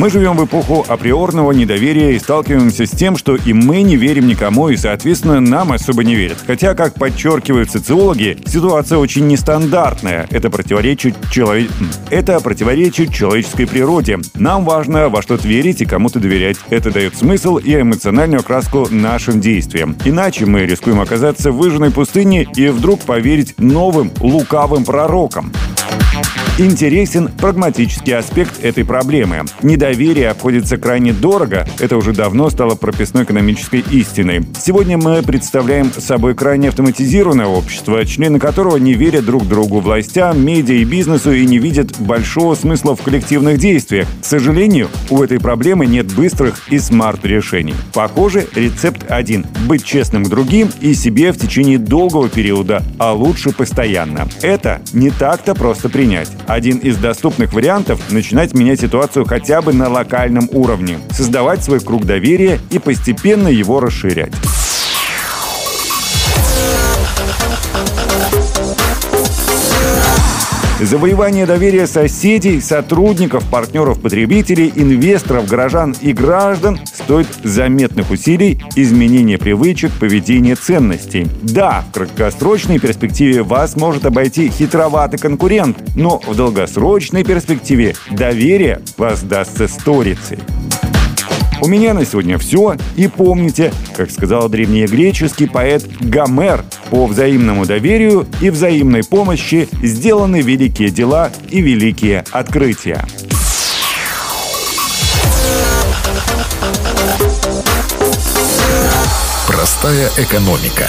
Мы живем в эпоху априорного недоверия и сталкиваемся с тем, что и мы не верим никому, и, соответственно, нам особо не верят. Хотя, как подчеркивают социологи, ситуация очень нестандартная. Это противоречит, человек... Это противоречит человеческой природе. Нам важно во что-то верить и кому-то доверять. Это дает смысл и эмоциональную окраску нашим действиям. Иначе мы рискуем оказаться в выжженной пустыне и вдруг поверить новым лукавым пророкам. Интересен прагматический аспект этой проблемы. Недоверие обходится крайне дорого. Это уже давно стало прописной экономической истиной. Сегодня мы представляем собой крайне автоматизированное общество, члены которого не верят друг другу, властям, медиа и бизнесу и не видят большого смысла в коллективных действиях. К сожалению, у этой проблемы нет быстрых и смарт-решений. Похоже, рецепт один – быть честным к другим и себе в течение долгого периода, а лучше постоянно. Это не так-то просто принять. Один из доступных вариантов – начинать менять ситуацию хотя бы на локальном уровне, создавать свой круг доверия и постепенно его расширять. Завоевание доверия соседей, сотрудников, партнеров, потребителей, инвесторов, горожан и граждан стоит заметных усилий, изменения привычек, поведения ценностей. Да, в краткосрочной перспективе вас может обойти хитроватый конкурент, но в долгосрочной перспективе доверие воздастся сторицей. У меня на сегодня все. И помните, как сказал древнегреческий поэт Гомер, по взаимному доверию и взаимной помощи сделаны великие дела и великие открытия. Простая экономика.